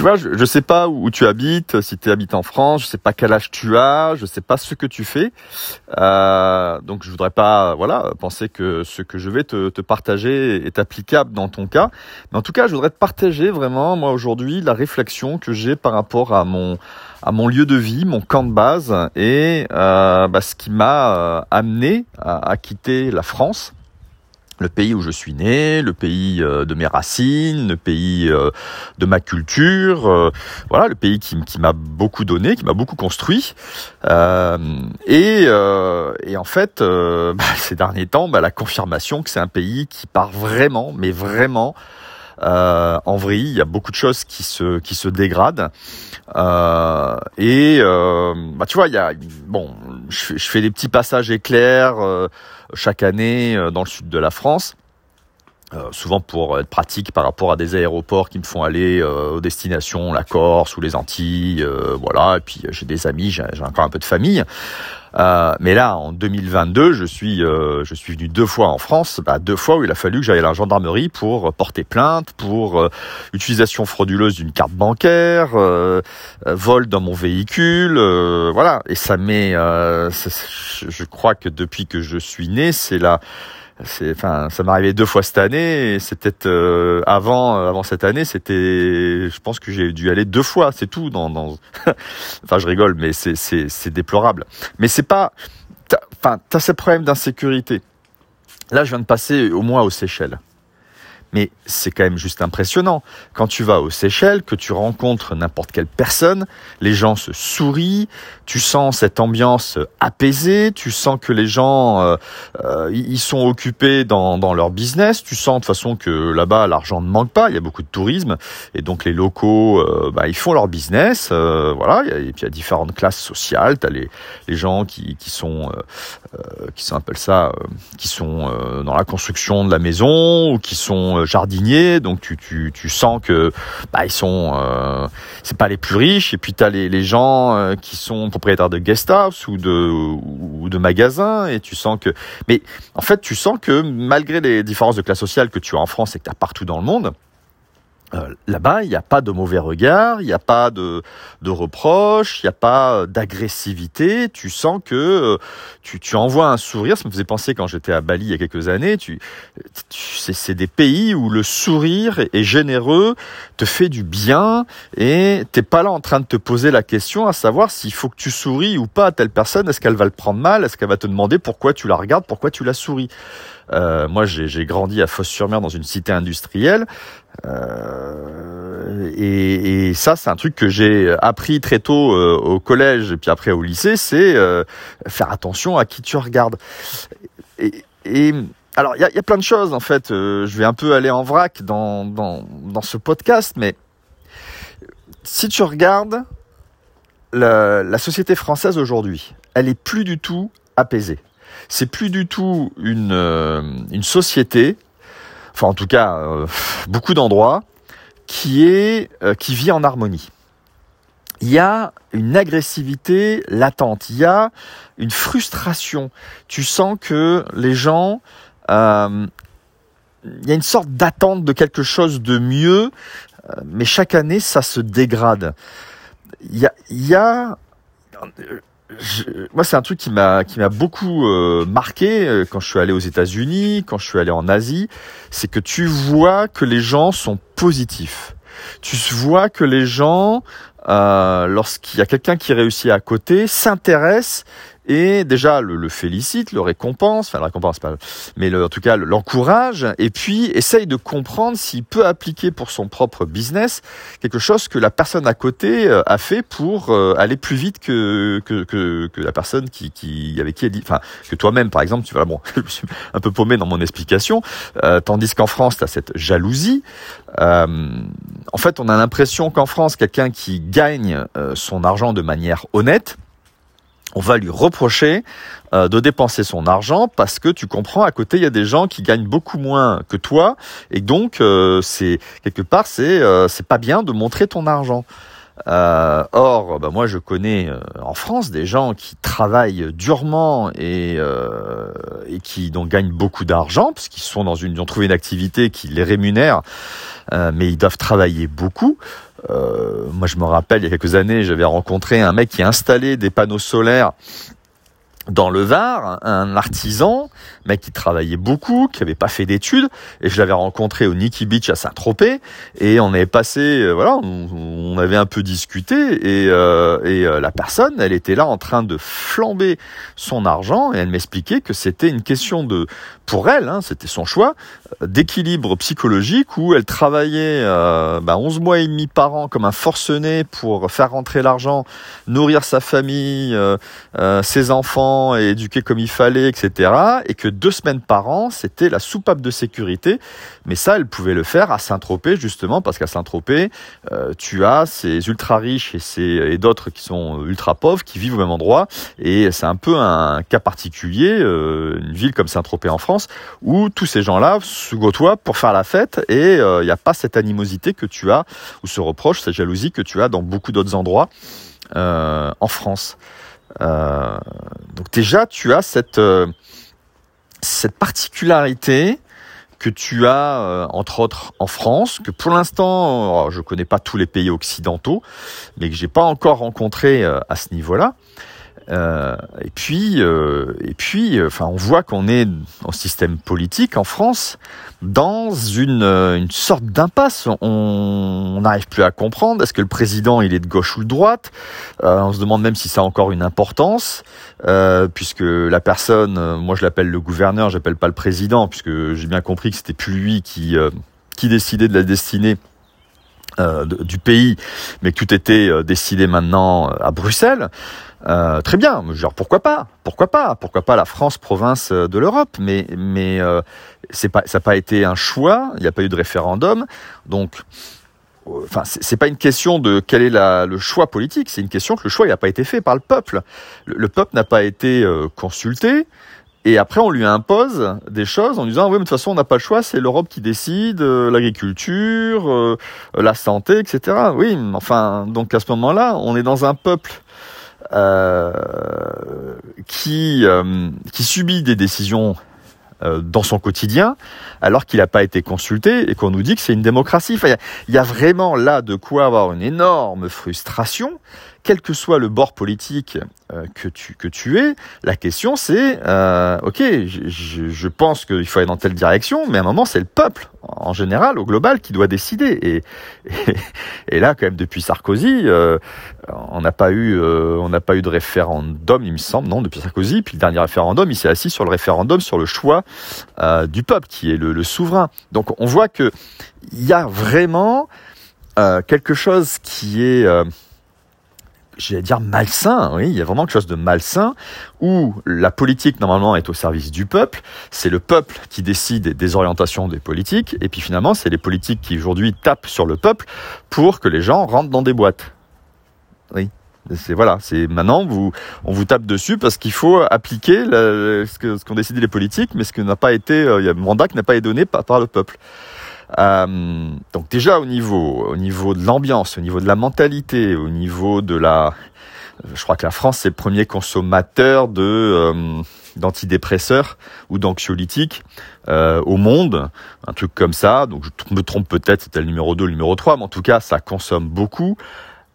tu vois, je, ne sais pas où tu habites, si tu habites en France, je sais pas quel âge tu as, je sais pas ce que tu fais. Euh, donc je voudrais pas, voilà, penser que ce que je vais te, te, partager est applicable dans ton cas. Mais en tout cas, je voudrais te partager vraiment, moi aujourd'hui, la réflexion que j'ai par rapport à mon à mon lieu de vie, mon camp de base, et euh, bah, ce qui m'a euh, amené à, à quitter la France le pays où je suis né, le pays euh, de mes racines, le pays euh, de ma culture, euh, voilà, le pays qui, m'a beaucoup donné, qui m'a beaucoup construit. et, et, en fait, bah, ces derniers temps, bah, la confirmation que c'est un pays qui part vraiment, mais vraiment en vrille. Il y a beaucoup de choses qui se qui se dégradent. et bah, tu vois, il y a bon, je, je fais des petits passages éclairs chaque année euh, dans le sud de la France. Euh, souvent pour être pratique par rapport à des aéroports qui me font aller euh, aux destinations, la Corse ou les Antilles, voilà. Et puis j'ai des amis, j'ai encore un peu de famille. mais là, en 2022, je suis, je suis venu deux fois en France, bah, deux fois où il a fallu que j'aille à la gendarmerie pour porter plainte pour utilisation frauduleuse d'une carte bancaire, vol dans mon véhicule, voilà. Et ça met, je crois que depuis que je suis né, c'est la c'est enfin ça m'est arrivé deux fois cette année c'était euh, avant euh, avant cette année c'était je pense que j'ai dû aller deux fois c'est tout dans, dans... enfin je rigole mais c'est c'est c'est déplorable. Mais c'est pas enfin t'as ces problèmes d'insécurité. Là je viens de passer au moins aux Seychelles mais c'est quand même juste impressionnant. Quand tu vas aux Seychelles, que tu rencontres n'importe quelle personne, les gens se sourient, tu sens cette ambiance apaisée, tu sens que les gens euh, euh, ils sont occupés dans, dans, leur business, tu sens de façon que là-bas l'argent ne manque pas, il y a beaucoup de tourisme et donc les locaux euh, bah, ils font leur business, voilà. et puis il y a différentes classes sociales, tu as les, les gens qui, qui sont qui s'appellent ça, qui sont dans la construction de la maison ou qui sont euh, jardiniers, donc tu, tu, tu sens que bah, ils sont euh, c'est pas les plus riches et puis tu as les, les gens euh, qui sont propriétaires de guest house ou de ou de magasins et tu sens que mais en fait tu sens que malgré les différences de classe sociale que tu as en France et que tu as partout dans le monde, euh, là-bas, il n'y a pas de mauvais regard, il n'y a pas de, de reproches, il n'y a pas euh, d'agressivité. Tu sens que euh, tu, tu envoies un sourire. Ça me faisait penser quand j'étais à Bali il y a quelques années. Tu, tu c'est des pays où le sourire est généreux, te fait du bien et t'es pas là en train de te poser la question à savoir s'il faut que tu souris ou pas à telle personne. Est-ce qu'elle va le prendre mal? Est-ce qu'elle va te demander pourquoi tu la regardes, pourquoi tu la souris? Euh, moi, j'ai grandi à Fosse-sur-Mer dans une cité industrielle. Euh, et, ça, c'est un truc que j'ai appris très tôt euh, au collège et puis après au lycée, c'est faire attention à qui tu regardes. Et, alors, il y a, plein de choses en fait. je vais un peu aller en vrac dans, dans, dans ce podcast, mais si tu regardes la, la société française aujourd'hui, elle est plus du tout apaisée c'est plus du tout une, euh, une société, enfin en tout cas euh, beaucoup d'endroits, qui est euh, qui vit en harmonie. Il y a une agressivité latente, il y a une frustration. Tu sens que les gens, il y a une sorte d'attente de quelque chose de mieux, mais chaque année ça se dégrade. Il y a, il y a moi, c'est un truc qui m'a qui m'a beaucoup euh, marqué euh, quand je suis allé aux États-Unis, quand je suis allé en Asie, c'est que tu vois que les gens sont positifs. Tu vois que les gens, euh, lorsqu'il y a quelqu'un qui réussit à côté, s'intéressent et déjà le, le, félicite, le récompense, enfin le récompense pas, mais le, en tout cas l'encourage, et puis essaye de comprendre s'il peut appliquer pour son propre business quelque chose que la personne à côté euh, a fait pour euh, aller plus vite que que, que, que la personne qui, qui avec qui elle dit, enfin que toi-même par exemple, tu vas bon, je suis un peu paumé dans mon explication, euh, tandis qu'en France tu as cette jalousie. en fait, on a l'impression qu'en France, quelqu'un qui gagne son argent de manière honnête, on va lui reprocher euh, de dépenser son argent parce que tu comprends à côté il y a des gens qui gagnent beaucoup moins que toi et donc euh, c'est quelque part c'est euh, c'est pas bien de montrer ton argent. Euh, or, bah, moi, je connais euh, en France des gens qui travaillent durement et, euh, qui donc gagnent beaucoup d'argent parce qu'ils sont dans une, ont trouvé une activité qui les rémunère, mais ils doivent travailler beaucoup. moi, je me rappelle, il y a quelques années, j'avais rencontré un mec qui a installé des panneaux solaires dans le Var, un artisan, mec qui travaillait beaucoup, qui avait pas fait d'études, et je l'avais rencontré au Nikki Beach à Saint-Tropez, et on avait passé, euh, voilà, on, avait un peu discuté, et, euh, et euh, la personne, elle était là en train de flamber son argent, et elle m'expliquait que c'était une question de, pour elle, hein, c'était son choix, d'équilibre psychologique où elle travaillait euh, bah, 11 mois et demi par an comme un forcené pour faire rentrer l'argent, nourrir sa famille, euh, euh, ses enfants et éduquer comme il fallait, etc. Et que deux semaines par an, c'était la soupape de sécurité. Mais ça, elle pouvait le faire à Saint-Tropez justement parce qu'à Saint-Tropez, euh, tu as ces ultra riches et, et d'autres qui sont ultra pauvres qui vivent au même endroit. Et c'est un peu un cas particulier, une ville comme Saint-Tropez en France, où tous ces gens-là se côtoient pour faire la fête et il euh, n'y a pas cette animosité que tu as ou ce reproche, cette jalousie que tu as dans beaucoup d'autres endroits euh, en France. Euh, donc déjà, tu as cette cette particularité que tu as entre autres en France, que pour l'instant, je connais pas tous les pays occidentaux, mais que j'ai pas encore rencontré à ce niveau-là. Euh, et puis, euh, et puis, euh, enfin, on voit qu'on est en système politique en France dans une, une sorte d'impasse. On n'arrive plus à comprendre. Est-ce que le président il est de gauche ou de droite? On se demande même si ça a encore une importance, puisque la personne, moi je l'appelle le gouverneur, j'appelle pas le président, puisque j'ai bien compris que c'était plus lui qui qui décidait de la destinée du pays, mais que tout était décidé maintenant à Bruxelles. Euh, très bien, genre pourquoi pas? Pourquoi pas? Pourquoi pas la France province de l'Europe? Mais mais euh, c'est pas ça n'a pas été un choix. Il n'y a pas eu de référendum, donc. Euh, enfin, c'est pas une question de quel est la, le choix politique, c'est une question que le choix n'a pas été fait par le peuple. Le, peuple n'a pas été euh, consulté, et après, on lui impose des choses en disant oui, mais de toute façon, on n'a pas le choix, c'est l'Europe qui décide, l'agriculture, la santé, etc. Oui, enfin, donc à ce moment-là, on est dans un peuple euh, qui, euh, qui subit des décisions euh, dans son quotidien, alors qu'il n'a pas été consulté et qu'on nous dit que c'est une démocratie. il y, y, a vraiment là de quoi avoir une énorme frustration quel que soit le bord politique euh, que tu que tu es, la question c'est euh, ok, je, je pense qu'il faut aller dans telle direction, mais à un moment c'est le peuple en général, au global, qui doit décider. Et, et, là, quand même, depuis Sarkozy, euh, on n'a pas eu euh, on n'a pas eu de référendum, il me semble, non, depuis Sarkozy. Puis le dernier référendum, il s'est assis sur le référendum sur le choix euh, du peuple, qui est le, le, souverain. Donc on voit que il y a vraiment quelque chose qui est j'allais dire malsain, oui, il y a vraiment quelque chose de malsain où la politique normalement est au service du peuple, c'est le peuple qui décide des orientations des politiques et puis finalement c'est les politiques qui aujourd'hui tapent sur le peuple pour que les gens rentrent dans des boîtes. Oui. C'est voilà, c'est maintenant vous, on vous tape dessus parce qu'il faut appliquer ce qu'ont ce décidé les politiques, mais ce que n'a pas été, euh, il y a un mandat qui n'a pas été donné par, par le peuple. Euh, donc déjà au niveau, au niveau de l'ambiance, au niveau de la mentalité, au niveau de la, je crois que la France c'est le premier consommateur de euh, d'antidépresseurs ou d'anxiolytiques euh, au monde, un truc comme ça. Donc je me trompe peut-être, c'était le numéro 2, le numéro 3, mais en tout cas ça consomme beaucoup.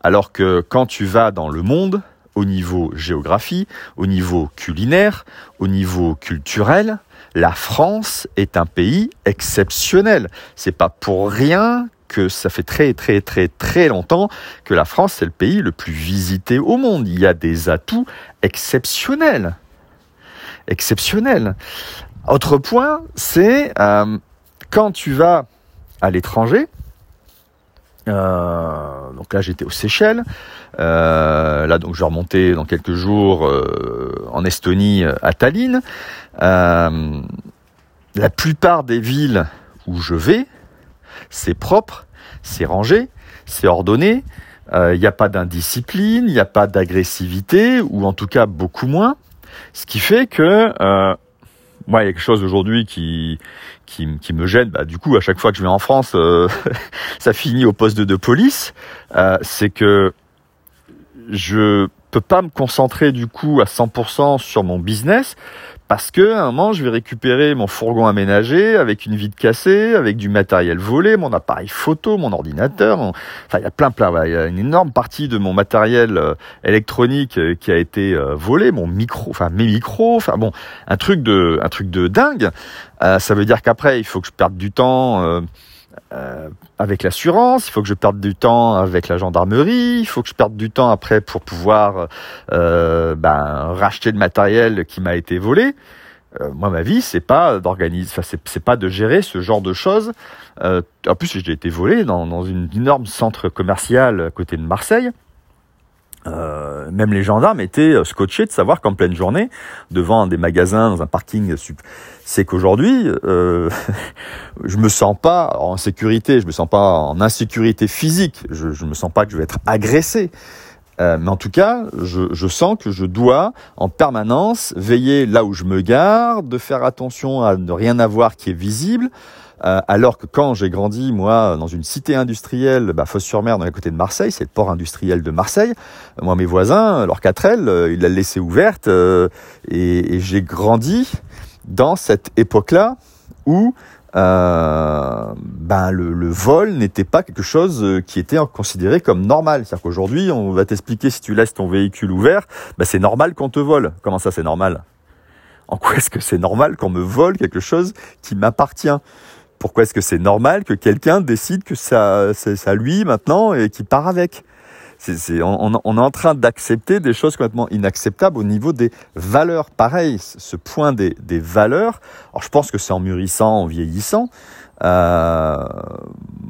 Alors que quand tu vas dans le monde, au niveau géographie, au niveau culinaire, au niveau culturel, la France est un pays exceptionnel. C'est pas pour rien que ça fait très très très très longtemps que la France c'est le pays le plus visité au monde. Il y a des atouts exceptionnels. Exceptionnels. Autre point, c'est euh, quand tu vas à l'étranger, euh, donc là j'étais aux Seychelles, euh, là donc je vais remonter dans quelques jours en Estonie à Tallinn. Euh, la plupart des villes où je vais, c'est propre, c'est rangé, c'est ordonné, il euh, n'y a pas d'indiscipline, il n'y a pas d'agressivité, ou en tout cas beaucoup moins. Ce qui fait que euh, moi, il y a quelque chose aujourd'hui qui, qui, me gêne. Bah, du coup, à chaque fois que je vais en France, euh, ça finit au poste de, de police. Euh, c'est que je peux pas me concentrer du coup à 100% sur mon business parce que à un moment je vais récupérer mon fourgon aménagé avec une vitre cassée, avec du matériel volé, mon appareil photo, mon ordinateur, enfin il y a plein plein, il y a une énorme partie de mon matériel euh, électronique euh, qui a été euh, volé, mon micro, enfin mes micros, enfin bon, un truc de un truc de dingue. ça veut dire qu'après il faut que je perde du temps euh, avec l'assurance, il faut que je perde du temps avec la gendarmerie, il faut que je perde du temps après pour pouvoir euh, ben, racheter le matériel qui m'a été volé. Euh, moi, ma vie, c'est pas d'organiser, enfin, c'est pas de gérer ce genre de choses. Euh, en plus, j'ai été volé dans, dans une énorme centre commercial à côté de Marseille. Euh, même les gendarmes étaient euh, scotchés de savoir qu'en pleine journée, devant des magasins, dans un parking, c'est qu'aujourd'hui, euh, je me sens pas en sécurité, je me sens pas en insécurité physique, je, je me sens pas que je vais être agressé. Euh, mais en tout cas, je, je, sens que je dois en permanence veiller là où je me garde, de faire attention à ne rien avoir qui est visible, euh, alors que quand j'ai grandi, moi, dans une cité industrielle, bah, Fosse-sur-Mer, dans les côtés de Marseille, c'est le port industriel de Marseille. Moi, mes voisins, leur 4L, euh, ils la laissé ouverte euh, et, j'ai grandi dans cette époque-là où ben le, vol n'était pas quelque chose qui était considéré comme normal. C'est-à-dire qu'aujourd'hui, on va t'expliquer si tu laisses ton véhicule ouvert, ben c'est normal qu'on te vole. Comment ça, c'est normal? En quoi est-ce que c'est normal qu'on me vole quelque chose qui m'appartient? Pourquoi est-ce que c'est normal que quelqu'un décide que ça, c'est ça lui maintenant et qu'il part avec? On, est en train d'accepter des choses complètement inacceptables au niveau des valeurs. Pareil, ce point des, valeurs. Alors je pense que c'est en mûrissant, en vieillissant. Euh,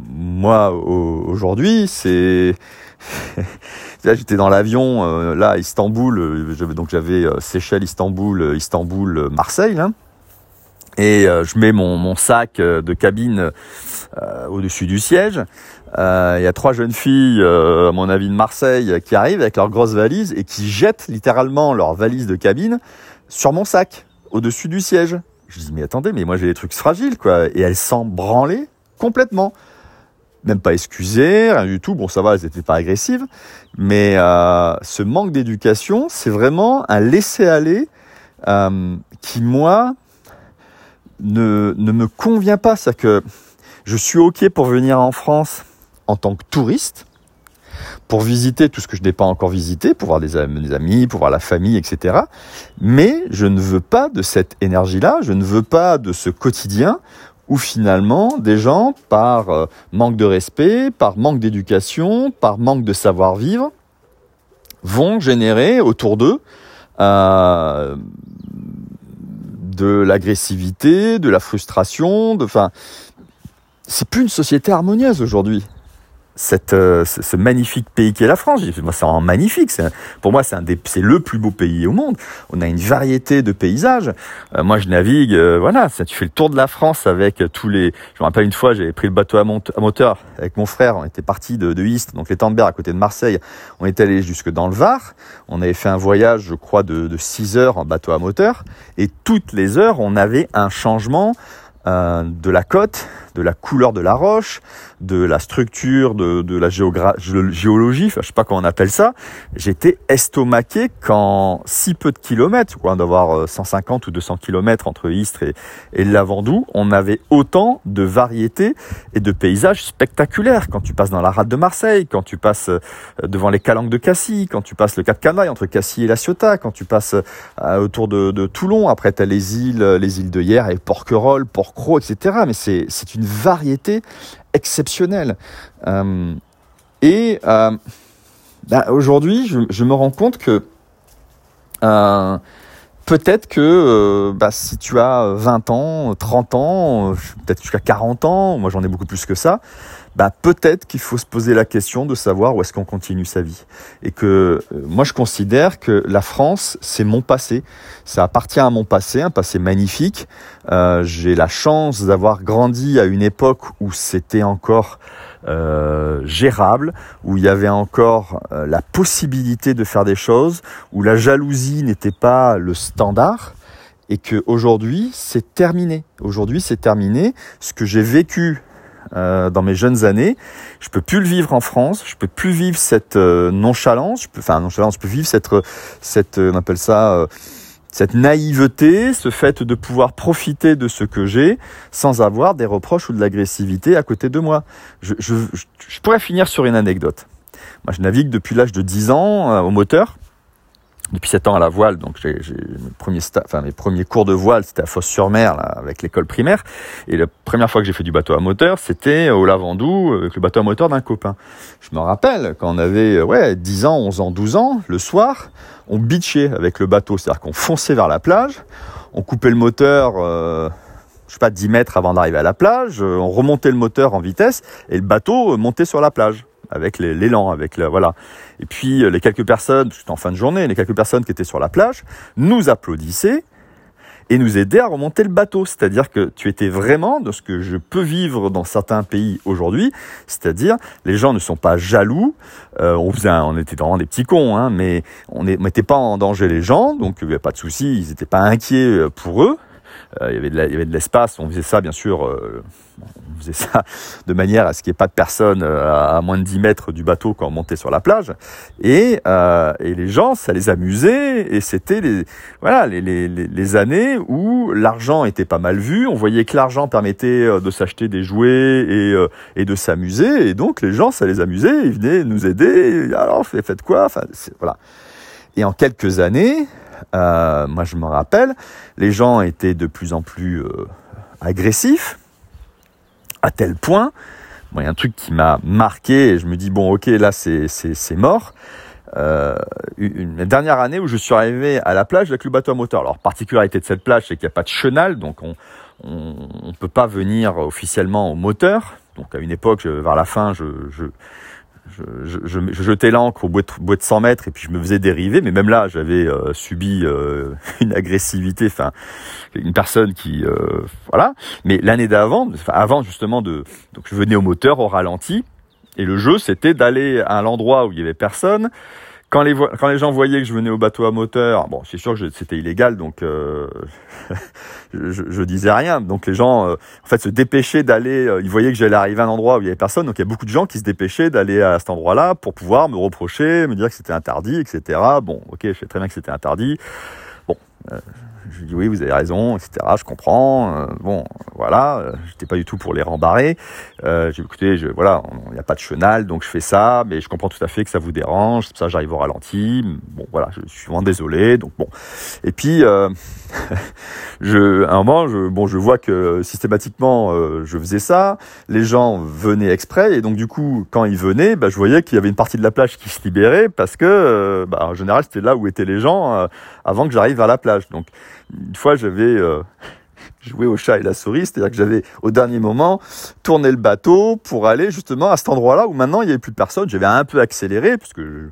moi aujourd'hui, c'est là j'étais dans l'avion euh, là Istanbul, euh, donc j'avais euh, Seychelles, Istanbul, Istanbul, Marseille. Hein, et je mets mon, sac de cabine au-dessus du siège. Il y a trois jeunes filles, à mon avis de Marseille, qui arrivent avec leurs grosses valises et qui jettent littéralement leurs valises de cabine sur mon sac, au-dessus du siège. Je dis mais attendez, mais moi j'ai des trucs fragiles quoi. Et elles s'en branlaient complètement. Même pas excusées, rien du tout. Bon ça va, elles n'étaient pas agressives. Mais ce manque d'éducation, c'est vraiment un laisser-aller qui moi ne, ne me convient pas. C'est que je suis OK pour venir en France en tant que touriste, pour visiter tout ce que je n'ai pas encore visité, pour voir des amis, pour voir la famille, etc. Mais je ne veux pas de cette énergie-là, je ne veux pas de ce quotidien où finalement des gens, par euh, manque de respect, par manque d'éducation, par manque de savoir-vivre, vont générer autour d'eux euh, de l'agressivité, de la frustration, de, enfin, c'est plus une société harmonieuse aujourd'hui. Cette, euh, ce magnifique pays qui est la France, moi c'est un magnifique. Pour moi, c'est un des, c'est le plus beau pays au monde. On a une variété de paysages. Euh, moi, je navigue, euh, voilà. Ça, tu fais le tour de la France avec tous les. Je me rappelle une fois, j'avais pris le bateau à, moteur avec mon frère. On était parti de, de Istres, donc les Tendebert à côté de Marseille. On est allé jusque dans le Var. On avait fait un voyage, je crois, de, de 6 heures en bateau à moteur. Et toutes les heures, on avait un changement euh, de la côte, de la couleur de la roche, de la structure, de, de la géologie, enfin, je sais pas comment on appelle ça. J'étais estomaqué quand si peu de kilomètres, quoi, d'avoir 150 euh, ou 200 kilomètres entre Istres et, et Lavandou, on avait autant de variétés et de paysages spectaculaires. Quand tu passes dans la rade de Marseille, quand tu passes euh, devant les calanques de Cassis, quand tu passes le Cap Canaille entre Cassis et La Ciotat, quand tu passes autour de, de Toulon, après tu as les îles, les îles de Hier et Porquerolles, Etc. Mais c'est une variété exceptionnelle. Euh, et euh, bah, aujourd'hui, je, me rends compte que euh, peut-être que bah, si tu as 20 ans, 30 ans, peut-être jusqu'à 40 ans, moi j'en ai beaucoup plus que ça, bah peut-être qu'il faut se poser la question de savoir où est-ce qu'on continue sa vie. Et que euh, moi je considère que la France, c'est mon passé. Ça appartient à mon passé, un passé magnifique. Euh, J'ai la chance d'avoir grandi à une époque où c'était encore euh, gérable, où il y avait encore euh, la possibilité de faire des choses, où la jalousie n'était pas le standard et que aujourd'hui c'est terminé. Aujourd'hui c'est terminé. Ce que j'ai vécu euh, dans mes jeunes années, je peux plus le vivre en France. Je peux plus vivre cette euh, nonchalance. Enfin nonchalance, je peux vivre cette, cette, on appelle ça cette naïveté, ce fait de pouvoir profiter de ce que j'ai sans avoir des reproches ou de l'agressivité à côté de moi. Je, pourrais finir sur une anecdote. Moi, je navigue depuis l'âge de 10 ans euh, au moteur depuis 7 ans à la voile, donc j'ai mes premiers, enfin, mes premiers cours de voile, c'était à Fosse-sur-Mer, avec l'école primaire. Et la première fois que j'ai fait du bateau à moteur, c'était au Lavandou, avec le bateau à moteur d'un copain. Je me rappelle, quand on avait ouais, 10 ans, 11 ans, 12 ans, le soir, on bitchait avec le bateau, c'est-à-dire qu'on fonçait vers la plage, on coupait le moteur... Euh, je sais pas, 10 mètres avant d'arriver à la plage, on remontait le moteur en vitesse et le bateau montait sur la plage avec l'élan, avec le, voilà. Et puis euh, les quelques personnes, c'était en fin de journée, les quelques personnes qui étaient sur la plage nous applaudissaient et nous aidaient à remonter le bateau. C'est-à-dire que tu étais vraiment dans ce que je peux vivre dans certains pays aujourd'hui, c'est-à-dire les gens ne sont pas jaloux. Euh, on faisait, on était vraiment des petits cons, hein, mais on ne mettait pas en danger les gens, donc il n'y avait pas de souci, ils n'étaient pas inquiets euh, pour eux. Euh, il y avait de l'espace, on faisait ça bien sûr, euh, on faisait ça de manière à ce qu'il n'y ait pas de personne euh, à, moins de 10 mètres du bateau quand on montait sur la plage. Et, et les gens, ça les amusait et c'était les, voilà, les, les, les années où l'argent était pas mal vu, on voyait que l'argent permettait de s'acheter des jouets et, et de s'amuser et donc les gens, ça les amusait, ils venaient nous aider, alors faites quoi, enfin voilà. Et en quelques années, euh, moi, je me rappelle, les gens étaient de plus en plus euh, agressifs, à tel point, il y a un truc qui m'a marqué, et je me dis, bon, ok, là, c'est mort. Euh, une, dernière année où je suis arrivé à la plage avec le bateau à moteur. Alors, particularité de cette plage, c'est qu'il n'y a pas de chenal, donc on ne peut pas venir officiellement au moteur. Donc, à une époque, vers la fin, je, je je, je, je, jetais l'ancre au bout de, 100 mètres et puis je me faisais dériver. Mais même là, j'avais euh, subi euh, une agressivité, enfin une personne qui, euh, voilà. Mais l'année d'avant, avant justement de, donc je venais au moteur au ralenti et le jeu c'était d'aller à l'endroit où il y avait personne quand les, gens voyaient que je venais au bateau à moteur, bon, c'est sûr que c'était illégal, donc euh, je, je, disais rien. Donc les gens, euh, en fait, se dépêchaient d'aller. Euh, ils voyaient que j'allais arriver à un endroit où il y avait personne, donc il y a beaucoup de gens qui se dépêchaient d'aller à cet endroit-là pour pouvoir me reprocher, me dire que c'était interdit, etc. Bon, ok, je sais très bien que c'était interdit. Bon, je lui dis oui, vous avez raison, etc. Je comprends. Euh, bon, voilà, euh, j'étais pas du tout pour les rembarrer. Euh, j'ai écouté, je, voilà, il n'y a pas de chenal, donc je fais ça, mais je comprends tout à fait que ça vous dérange. C'est ça, j'arrive au ralenti. Bon, voilà, je suis vraiment désolé. Donc bon. Et puis, euh, je, à un moment, je, bon, je vois que systématiquement, je faisais ça. Les gens venaient exprès, et donc du coup, quand ils venaient, bah, je voyais qu'il y avait une partie de la plage qui se libérait parce que, bah, en général, c'était là où étaient les gens avant que j'arrive vers la plage. Donc une fois, j'avais euh, joué au chat et la souris, c'est-à-dire que j'avais au dernier moment tourné le bateau pour aller justement à cet endroit-là où maintenant il n'y avait plus de personne. J'avais un peu accéléré puisque je,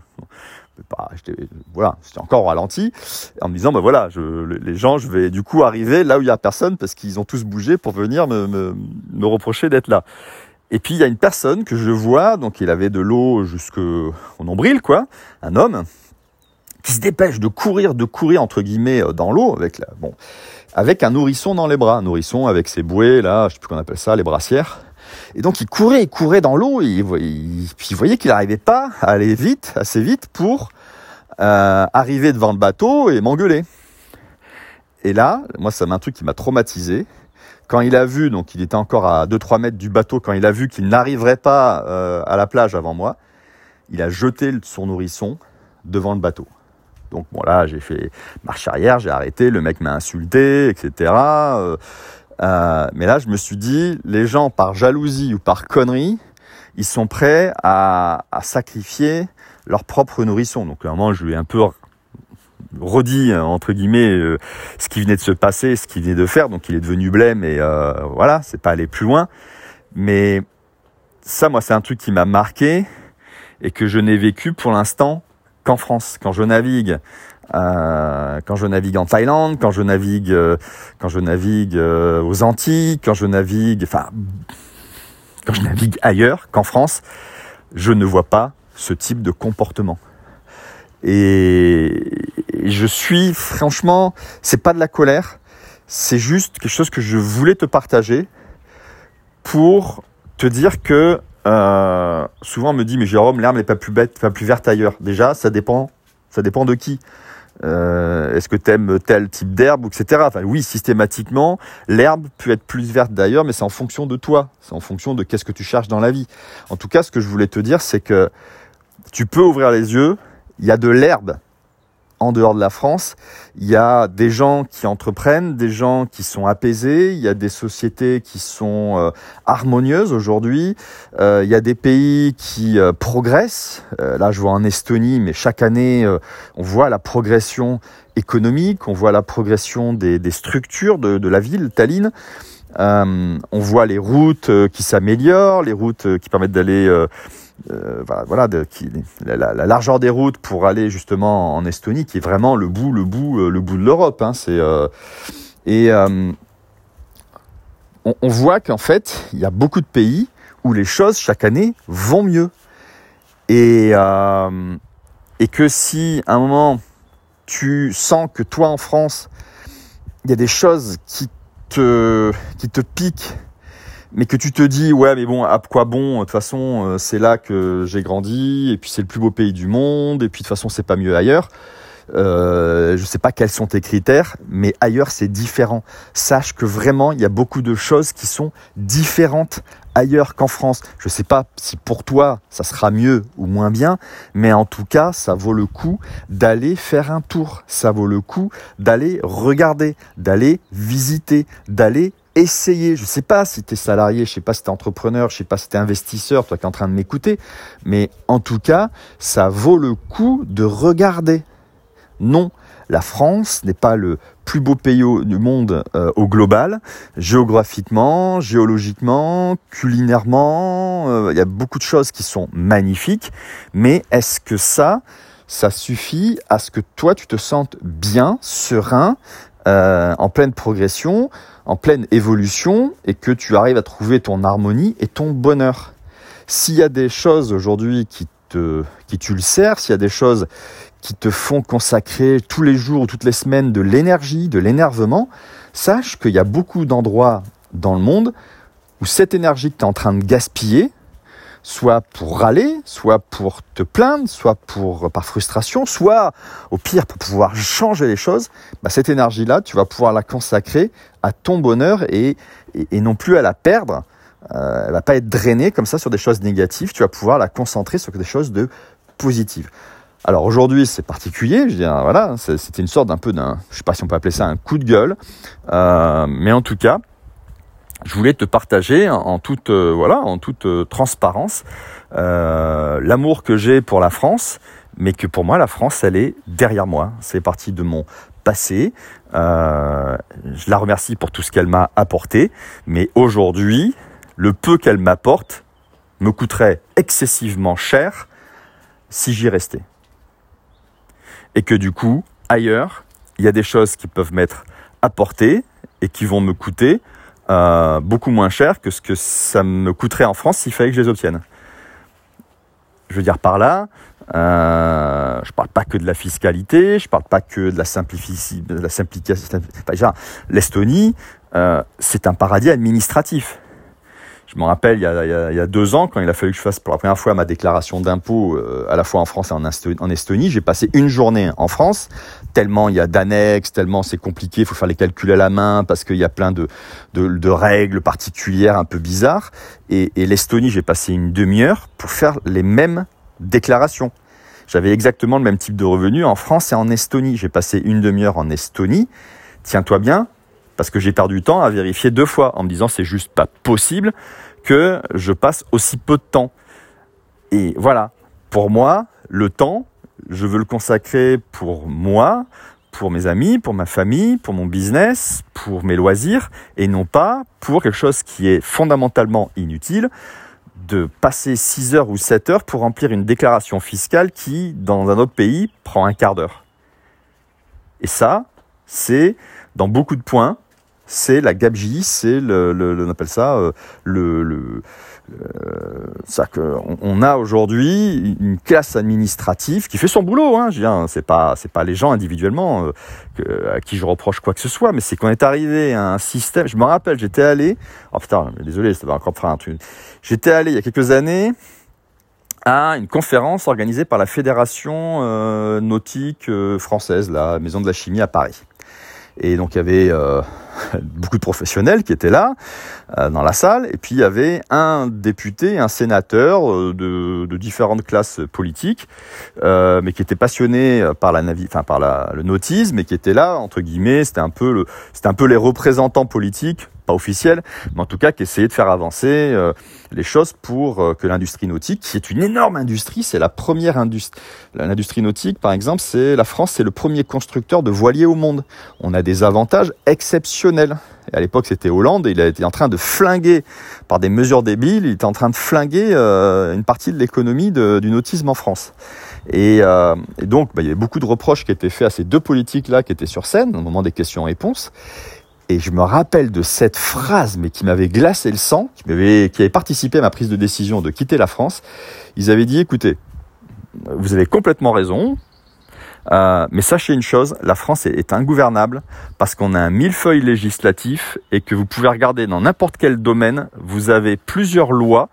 pas, voilà, c'était encore ralenti, en me disant, bah voilà, je, les gens, je vais du coup arriver là où il y a personne parce qu'ils ont tous bougé pour venir me, me, me reprocher d'être là. Et puis il y a une personne que je vois, donc il avait de l'eau jusqu'au nombril, quoi, un homme, qui se dépêche de courir, de courir entre guillemets euh, dans l'eau avec la, bon, avec un nourrisson dans les bras, un nourrisson avec ses bouées là, je sais plus qu'on appelle ça, les brassières. Et donc il courait, il courait dans l'eau, et il, voyait qu'il n'arrivait pas à aller vite, assez vite pour euh, arriver devant le bateau et m'engueuler. Et là, moi, ça m'a un truc qui m'a traumatisé. Quand il a vu, donc il était encore à 2-3 mètres du bateau, quand il a vu qu'il n'arriverait pas euh, à la plage avant moi, il a jeté son nourrisson devant le bateau. Donc bon là, j'ai fait marche arrière, j'ai arrêté, le mec m'a insulté, etc. euh, mais là, je me suis dit, les gens par jalousie ou par connerie, ils sont prêts à, sacrifier leur propre nourrisson. Donc à un moment, je lui ai un peu redit entre guillemets euh, ce qui venait de se passer, ce qu'il venait de faire. Donc il est devenu blême et voilà, c'est pas aller plus loin. Mais ça, moi, c'est un truc qui m'a marqué et que je n'ai vécu pour l'instant qu'en France. Quand je navigue, euh, quand je navigue en Thaïlande, quand je navigue, euh, quand je navigue euh, aux Antilles, quand je navigue, enfin, quand je navigue ailleurs qu'en France, je ne vois pas ce type de comportement. Et je suis franchement, c'est pas de la colère, c'est juste quelque chose que je voulais te partager pour te dire que souvent on me dit mais Jérôme l'herbe n'est pas plus bête, pas plus verte ailleurs. Déjà ça dépend, ça dépend de qui. Euh, Est-ce que tu aimes tel type d'herbe, etc. Enfin, oui, systématiquement, l'herbe peut être plus verte d'ailleurs, mais c'est en fonction de toi, c'est en fonction de qu'est-ce que tu cherches dans la vie. En tout cas, ce que je voulais te dire, c'est que tu peux ouvrir les yeux, il y a de l'herbe en dehors de la France. Il y a des gens qui entreprennent, des gens qui sont apaisés, il y a des sociétés qui sont euh, harmonieuses aujourd'hui, euh, il y a des pays qui euh, progressent. là, je vois en Estonie, mais chaque année, on voit la progression économique, on voit la progression des, structures de, la ville, Tallinn. on voit les routes qui s'améliorent, les routes qui permettent d'aller euh, voilà, de, qui, la, la, largeur des routes pour aller justement en Estonie, qui est vraiment le bout, le bout, euh, le bout de l'Europe. Hein, c'est euh, et on, voit qu'en fait, il y a beaucoup de pays où les choses chaque année vont mieux. Et, et que si à un moment tu sens que toi en France, il y a des choses qui te, qui te piquent mais que tu te dis ouais mais bon à quoi bon de toute façon euh, c'est là que j'ai grandi et puis c'est le plus beau pays du monde et puis de toute façon c'est pas mieux ailleurs. Euh, je sais pas quels sont tes critères mais ailleurs c'est différent. Sache que vraiment il y a beaucoup de choses qui sont différentes ailleurs qu'en France. Je sais pas si pour toi ça sera mieux ou moins bien mais en tout cas ça vaut le coup d'aller faire un tour. Ça vaut le coup d'aller regarder d'aller visiter d'aller essayer. Je sais pas si tu es salarié, je sais pas si tu es entrepreneur, je sais pas si tu es investisseur, toi qui es en train de m'écouter, mais en tout cas, ça vaut le coup de regarder. Non, la France n'est pas le plus beau pays du monde euh, au global, géographiquement, géologiquement, culinairement, euh, il y a beaucoup de choses qui sont magnifiques, mais est-ce que ça, ça suffit à ce que toi tu te sentes bien, serein, euh, en pleine progression, en pleine évolution et que tu arrives à trouver ton harmonie et ton bonheur. S'il y a des choses aujourd'hui qui te, qui tu le sers, s'il y a des choses qui te font consacrer tous les jours ou toutes les semaines de l'énergie, de l'énervement, sache qu'il y a beaucoup d'endroits dans le monde où cette énergie que tu es en train de gaspiller, soit pour râler, soit pour te plaindre, soit pour par frustration, soit au pire pour pouvoir changer les choses, bah cette énergie-là, tu vas pouvoir la consacrer à ton bonheur et, et, non plus à la perdre. Euh, elle va pas être drainée comme ça sur des choses négatives. Tu vas pouvoir la concentrer sur des choses de positives. Alors aujourd'hui c'est particulier, je dis voilà, c'était une sorte d'un peu d'un, je sais pas si on peut appeler ça un coup de gueule, euh, mais en tout cas je voulais te partager en toute euh, voilà en toute euh, transparence euh, l'amour que j'ai pour la France mais que pour moi la France elle est derrière moi. C'est parti de mon passé. Je la remercie pour tout ce qu'elle m'a apporté mais aujourd'hui le peu qu'elle m'apporte me coûterait excessivement cher si j'y restais. Et que du coup ailleurs il y a des choses qui peuvent m'être apportées et qui vont me coûter euh, beaucoup moins cher que ce que ça me coûterait en France s'il fallait que je les obtienne. Je veux dire par là, euh, je parle pas que de la fiscalité, je parle pas que de la, simplification, la simplification. L'Estonie, euh, c'est un paradis administratif. Je me rappelle, il y, a, deux ans, quand il a fallu que je fasse pour la première fois ma déclaration d'impôt, euh, à la fois en France et en Estonie, j'ai passé une journée en France, tellement il y a d'annexes, tellement c'est compliqué, il faut faire les calculs à la main, parce qu'il y a plein de, règles particulières un peu bizarres. Et l'Estonie, j'ai passé une demi-heure pour faire les mêmes déclarations. J'avais exactement le même type de revenus en France et en Estonie. J'ai passé une demi-heure en Estonie. Tiens-toi bien, parce que j'ai perdu du temps à vérifier deux fois en me disant c'est juste pas possible que je passe aussi peu de temps. Et voilà, pour moi, le temps, je veux le consacrer pour moi, pour mes amis, pour ma famille, pour mon business, pour mes loisirs, et non pas pour quelque chose qui est fondamentalement inutile, de passer 6 heures ou 7 heures pour remplir une déclaration fiscale qui, dans un autre pays, prend un quart d'heure. Et ça, c'est dans beaucoup de points, c'est la gabegie, c'est le, on appelle ça euh, le, que on a aujourd'hui une classe administrative qui fait son boulot. Hein, je c'est pas pas les gens individuellement à qui je reproche quoi que ce soit, mais c'est qu'on est arrivé à un système. Je me rappelle, j'étais allé. Oh putain, désolé, va encore faire un truc. J'étais allé il y a quelques années à une conférence organisée par la Fédération euh, nautique euh, française, la Maison de la Chimie à Paris. Et donc il y avait euh, beaucoup de professionnels qui étaient là dans la salle, et puis il y avait un député, un sénateur de, de différentes classes politiques, mais qui était passionné par la navi, enfin par la, le nautisme, et qui était là entre guillemets, c'était un peu le, c'était un peu les représentants politiques pas officiel, mais en tout cas qui essayait de faire avancer euh, les choses pour euh, que l'industrie nautique, qui est une énorme industrie, c'est la première industrie. L'industrie nautique, par exemple, c'est la France, c'est le premier constructeur de voiliers au monde. On a des avantages exceptionnels. Et à l'époque, c'était Hollande, et il été en train de flinguer, par des mesures débiles, il était en train de flinguer euh, une partie de l'économie du nautisme en France. Et, et donc, bah, il y avait beaucoup de reproches qui étaient faits à ces deux politiques-là qui étaient sur scène au moment des questions-réponses. Et je me rappelle de cette phrase, mais qui m'avait glacé le sang, qui, avait participé à ma prise de décision de quitter la France. Ils avaient dit, écoutez, vous avez complètement raison, euh, mais sachez une chose, la France est, est ingouvernable parce qu'on a un millefeuille législatif et que vous pouvez regarder dans n'importe quel domaine, vous avez plusieurs lois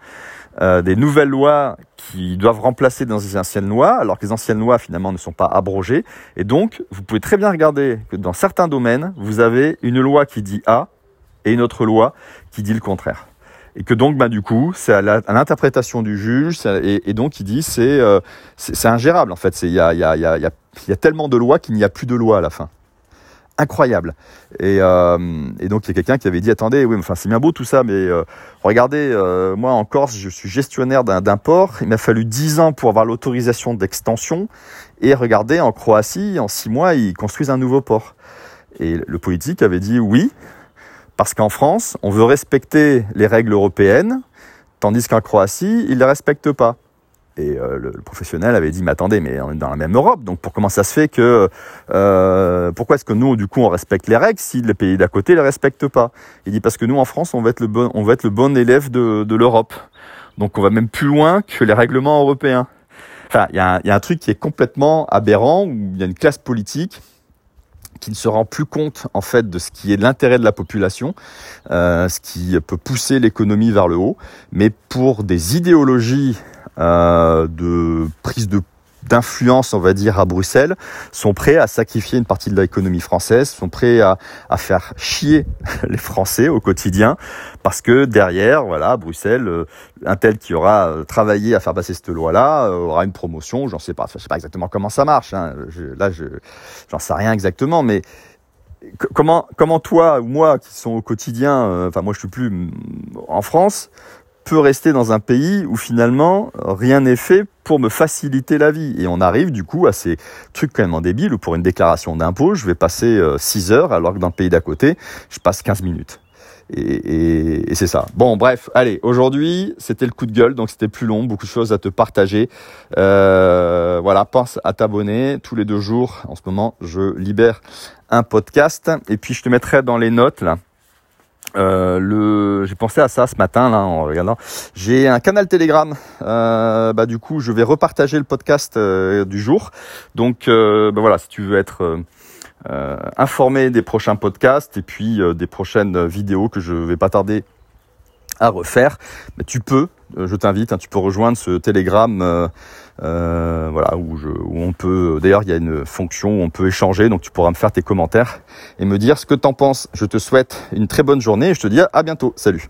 euh, des nouvelles lois qui doivent remplacer dans les anciennes lois, alors que les anciennes lois finalement ne sont pas abrogées. Et donc, vous pouvez très bien regarder que dans certains domaines, vous avez une loi qui dit A et une autre loi qui dit le contraire. Et que donc, bah, du coup, c'est à l'interprétation du juge, et, donc il dit c'est euh, ingérable en fait. Il y a, y, a, y, a, y a tellement de lois qu'il n'y a plus de loi à la fin incroyable. Et, euh, et, donc il y a quelqu'un qui avait dit attendez, oui, c'est bien beau tout ça, mais euh, regardez, euh, moi en Corse, je suis gestionnaire d'un port. Il m'a fallu 10 ans pour avoir l'autorisation d'extension. Et regardez, en Croatie, en 6 mois, ils construisent un nouveau port. Et le politique avait dit oui, parce qu'en France, on veut respecter les règles européennes, tandis qu'en Croatie, ils ne les respectent pas. Et euh, le, professionnel avait dit, mais attendez, mais on est dans la même Europe, donc pour comment ça se fait que, euh, pourquoi est-ce que nous, du coup, on respecte les règles si les pays d'à côté les respectent pas? Il dit parce que nous, en France, on va être le bon, on va être le bon élève de, de l'Europe, donc on va même plus loin que les règlements européens. Enfin, il y, a un, y a un truc qui est complètement aberrant où il y a une classe politique qui ne se rend plus compte en fait de ce qui est l'intérêt de la population, euh, ce qui peut pousser l'économie vers le haut, mais pour des idéologies euh, de prise de d'influence, on va dire, à Bruxelles, sont prêts à sacrifier une partie de l'économie française, sont prêts à, à, faire chier les Français au quotidien, parce que derrière, voilà, Bruxelles, euh, un tel qui aura euh, travaillé à faire passer cette loi-là aura une promotion. J'en sais pas, je sais pas exactement comment ça marche. Hein. Là, je j'en sais rien exactement, mais comment comment toi ou moi qui sont au quotidien, enfin moi je suis plus en France, peut rester dans un pays où finalement rien n'est fait pour me faciliter la vie. Et on arrive du coup à ces trucs quand même débiles où pour une déclaration d'impôt, je vais passer 6 euh, heures alors que dans le pays d'à côté, je passe 15 minutes. Et, c'est ça. Bon, bref, allez, aujourd'hui, c'était le coup de gueule, donc c'était plus long, beaucoup de choses à te partager. Euh, voilà, pense à t'abonner tous les deux jours. En ce moment, je libère un podcast et puis je te mettrai dans les notes là euh, le, j'ai pensé à ça ce matin là en regardant. J'ai un canal Telegram. Euh, bah du coup, je vais repartager le podcast euh, du jour. Donc bah, voilà, si tu veux être informé des prochains podcasts et puis des prochaines vidéos que je vais pas tarder à refaire, bah, tu peux. je t'invite. Hein, tu peux rejoindre ce Telegram. Euh, voilà, où, je, où on peut. D'ailleurs, il y a une fonction où on peut échanger, donc tu pourras me faire tes commentaires et me dire ce que t'en penses. Je te souhaite une très bonne journée et je te dis à bientôt. Salut.